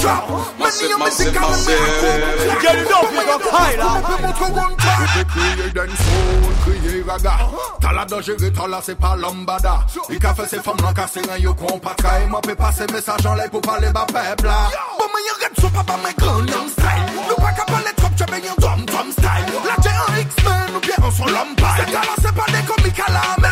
drop. Money on music, I'm man. Get it up, you got higher. Crier to soul, crier raga. T'as la danger, t'as la c'est pas lambada. Il qu'a fait ses femmes l'en casser un yo qu'on pas caille. Moi peut passer message en l'air pour parler bas peuple là. Bon, mais y'a rien de son papa, mais grand young style. Nous pas qu'à parler trop, tu as bien un Tom Tom style. La j'ai un X-Men, ou bien on s'en l'homme pas. C'est pas des comiques à la mer.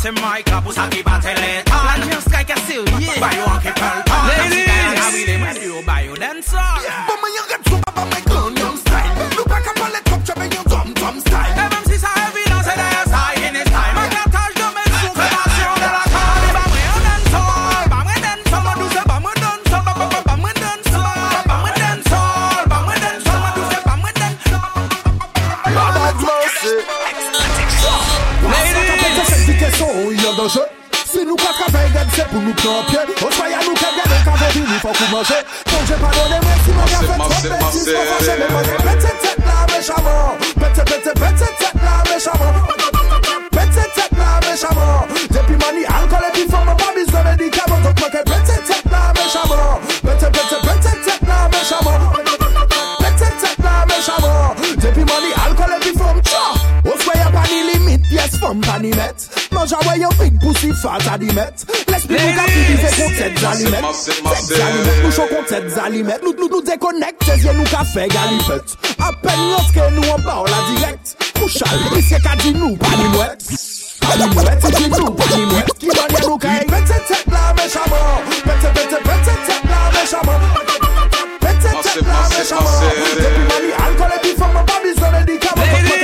se maika pou sa ki bate letan La nyans kay ka sil, ye Bayo anke peltan Ladies. Bayo dancer. Pou mwen yon rep sou pa pa mek betis Kon fache mè mwen pete tet la me chaman Pete pete pete tet la me chaman Pete tet la me chaman Depi mani alkol epi fò mwen pa biz de medikaman Donk mwen ke pete tet la me chaman Pete pete pete tet la me chaman Pete tet la me chaman Depi mani alkol epi fò mwen tcha O soya pa ni limit, yes fòm pa ni met. Manja wè yon big pussy fat a di met. L'esprit nou ka pi vive kon tèt zalimet Tèt zalimet, nou chon kon tèt zalimet Nou, nou, nou déconnecte, fè galipet Apen lanske nou an ba ou la direk Kouchal, piske ka di nou pa ni mwet Pa ni mwet, di nou pa ni mwet Ki banye nou ka yi pete tet la mechaman Pete pete pete tet la mechaman Pete tet la mechaman Depi mani alkol epi fòm an pa bizon medikaman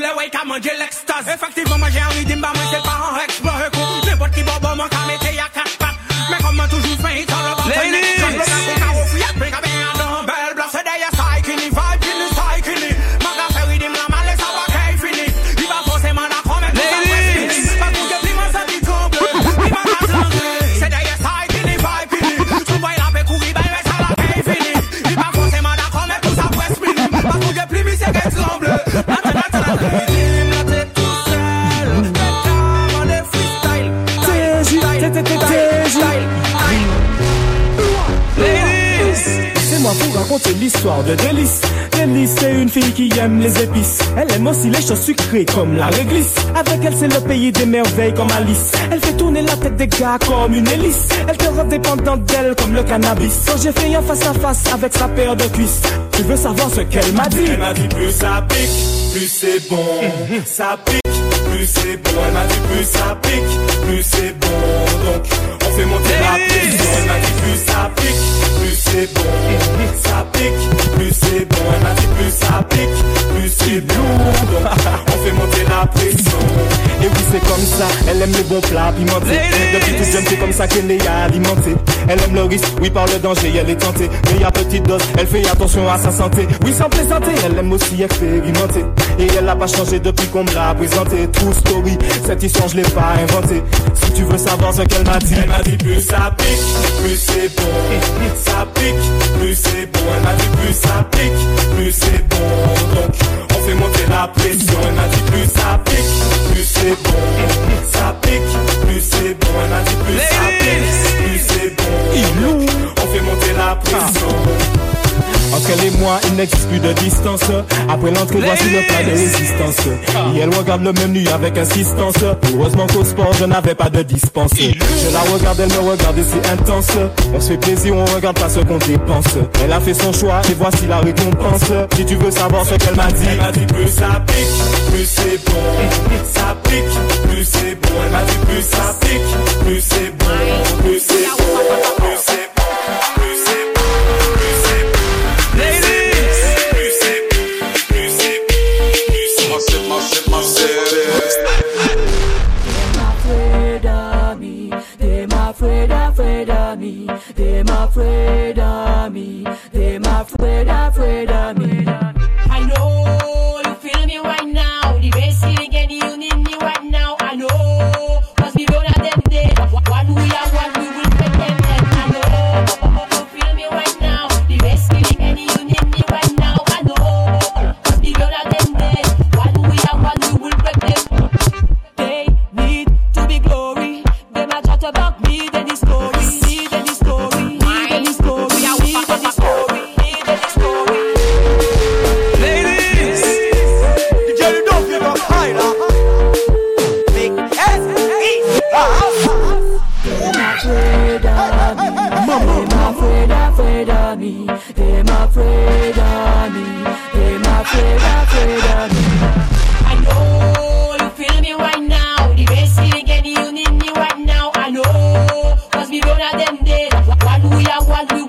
le wey ka manje l'ekstaz Efektivman manje an ridim ba mwen se pa an reks Mwen rekou, nepot ki bo bobo mwen ka me fille qui aime les épices. Elle aime aussi les choses sucrées comme la réglisse. Avec elle, c'est le pays des merveilles comme Alice. Elle fait tourner la tête des gars comme une hélice. Elle te rend dépendante d'elle comme le cannabis. Quand j'ai fait un face à face avec sa paire de cuisses, tu veux savoir ce qu'elle m'a dit? Elle m'a dit plus ça pique. plus c'est bon. Ça pique, plus c'est bon. Elle m'a dit plus ça pique, plus c'est bon. Donc on fait monter la pression. Bons plats pimentés. Depuis toute jeune c'est comme ça qu'elle est alimentée. Elle aime le risque, oui par le danger elle est tentée. Mais à petite dose, elle fait attention à sa santé. Oui sans plaisanter, elle aime aussi expérimenter. Et elle n'a pas changé depuis qu'on me l'a présenté. True story, cette histoire je l'ai pas inventée. Si tu veux savoir ce qu'elle m'a dit, elle m'a dit plus ça pique, plus c'est bon. Ça pique, plus c'est bon. Elle m'a dit plus ça pique, plus c'est bon. Donc on fait monter la pression. Elle m'a dit plus ça pique, plus c'est bon. Ça pique, plus c'est bon. Elle m'a dit plus ça pique, plus c'est bon. On fait monter la pression. Entre elle et moi, il n'existe plus de distance. Après l'entrée, voici le plat de résistance. Et elle regarde le menu avec insistance. Heureusement qu'au sport, je n'avais pas de dispense. Je la regarde, elle me regarde et c'est intense. On se fait plaisir, on regarde pas ce qu'on dépense. Elle a fait son choix et voici la récompense. Si tu veux savoir ce qu'elle m'a dit, elle m'a dit plus ça pique, plus c'est bon. Ça pique, plus c'est bon. Elle m'a dit plus ça pique, plus c'est bon. Plus c'est Cause we gonna them day. One we we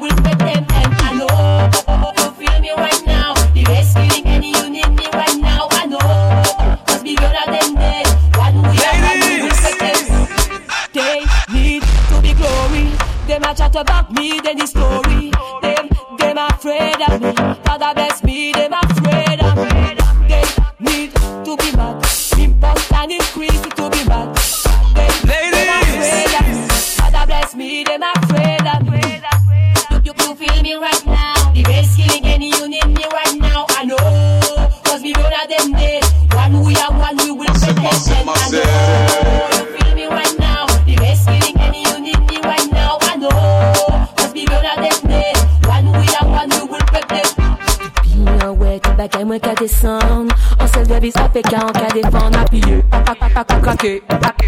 bagay mwen ka descendre. On se leve sa fe ka an ka defan Apiye, akrake,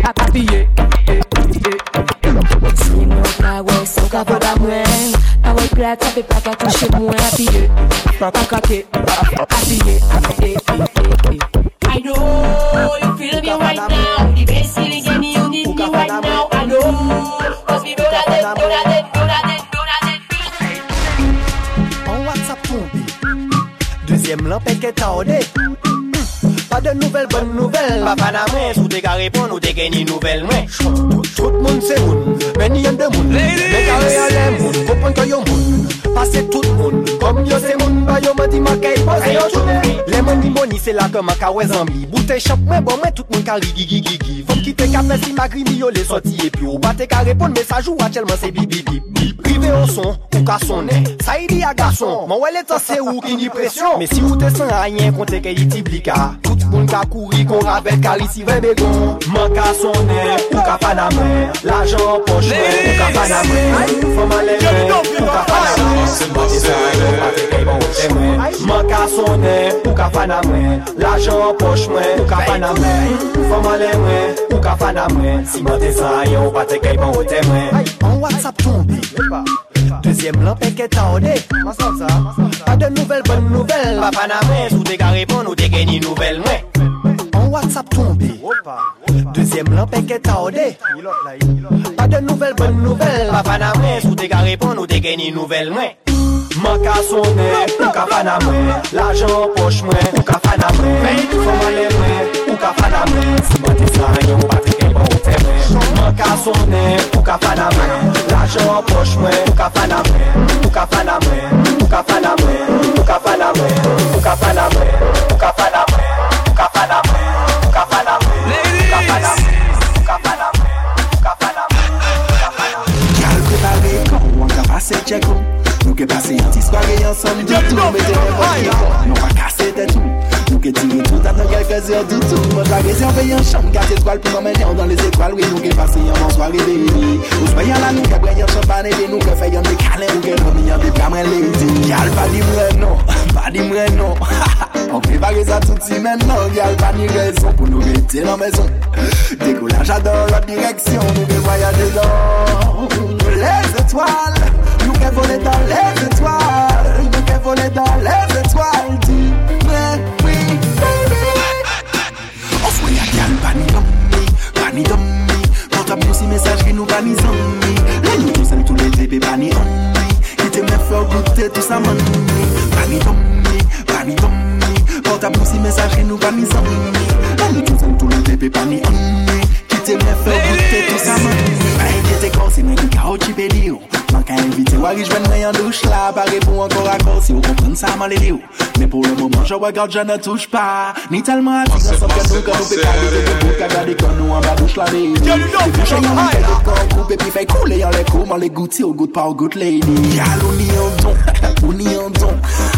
apiye Si mwen ka wè, son ka voda mwen A wè plat, fe pa ka touche mwen Apiye, akrake, apiye I know you feel me right now. The best feeling and you need me right now. I know. kode mm. Pa de nouvel, bon nouvel Pa fana mwen, sou te ka repon ou te geni nouvel mwen Tout moun se moun, meni yon de moun. Meni ka reale moun, kopon koyo moun. pase tout moun. Kom yo se moun ba yo mandi maka e pose yo choumi Le mani moni se la ke maka we zanmi Boute chop mwen bon mwen tout moun ka rigi gigi gigi Fom ki te ka presi magri mi yo le soti E pi. Ou ba te ka repon mesaj ou atchelman se bip bip bip Prive o son ou ka sonen Sa yi di a gason Man wè le tan se ou ki ni presyon. Me si ou te san a yen konte ke yi ti blika. Tout moun ka kouri kon ravet karisi ve begon. Man ka sonen ou ka paname L'ajan pochwe ou ka paname Fom ale ou ka paname Mwen se yo pati kèy bon chè mwen Mwen ka sonè, ou ka fana mwen L'ajan poch mwen, ou ka fana mwen Fama lè mwen, ou ka fana mwen Si mwen te san yo pati kèy bon chè mwen An WhatsApp tombe Dezyem lan peke tande Pa de nouvel bon nouvel Pa fana mwen, sou te ka repon ou te geni nouvel mwen An WhatsApp tombe Deuxième lampe qui est ode Pas de nouvelles, bonnes nouvelles. Pa non, non. fana mwen, sou te ka repon ou te nouvelles, nouvel mwen Man ka sonne, ou ka fana mwen L'ajan poche mwen, ou ka fana mwen Fon le mwen, ou ka fana mwen Si man te flanyon, ou pa te gen bon te mwen Man ka sonne, ou ka fana mwen L'ajan poche mwen, ou ka fana mwen Ou ka fana mwen, ou ka fana mwen Ou ka fana mwen, ou ka fana mwen soare veri Ou spayan la nou, kabre yon champane de nou Ke fayon de kalen ou gen romi yon pep kamren lady Gyal pa di mre non, pa di mre non. An prepare sa touti men non. Gyal pa ni rezon pou nou rete nan mezon Dekolaj ador la direksyon Nou gen voyade dan Les etoiles, nou gen vole dan les Whatsapp pou si mesaj ki nou pa ni zanmi. Le nou tou san tou le tepe pa ni anmi. Kite mwen fò goutè tou sa manmi Pa ni dommi, pa ni dommi Whatsapp bon, pou si mesaj ki nou pa ni zanmi. Le nou tou san tou le tepe pa ni anmi. Kite mwen fò goutè tou sa manmi Pa e kete kò se mwen ki ka ochi pe li yo Man ka invite wari jwen yon douche la Pare pou ankor akor si ou kompren sa man Men pou le mouman je regarde je ne touche pa Ni telman ati nan sop Kan nou pe pe bout ka gade kon nou an ba douche la baby yon de kon koupe Pi fey koule yon le kou Man le gouti ou gout pa ou gout lady. Yal ou ni yon don, ou ni yon don.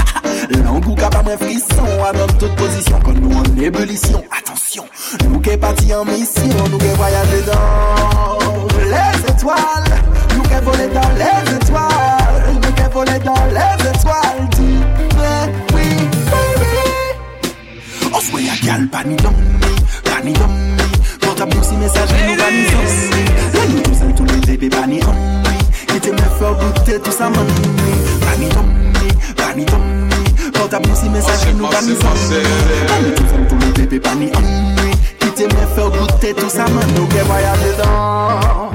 Langou ka pa mwen frisson Anon tout posisyon kon nou an ebulisyon Atensyon, nou ke pati an misyon Nou ke voyaje dan les étoiles Qui voler dans les étoiles. Nous qui voler dans les étoiles. Dis-moi oui, baby. On se voit y'a gal, pani dummy, pani dummy Quand t'as poussé message, nous zombie Là nous tous tous les bébés, pani homie Qui me fait goûter tout ça money Pani dummy, pani dummy Quand t'as poussé message, nous zombie Là nous tous tous les bébés, pani homie Qui me fait goûter tout ça money Nous qui voyage dedans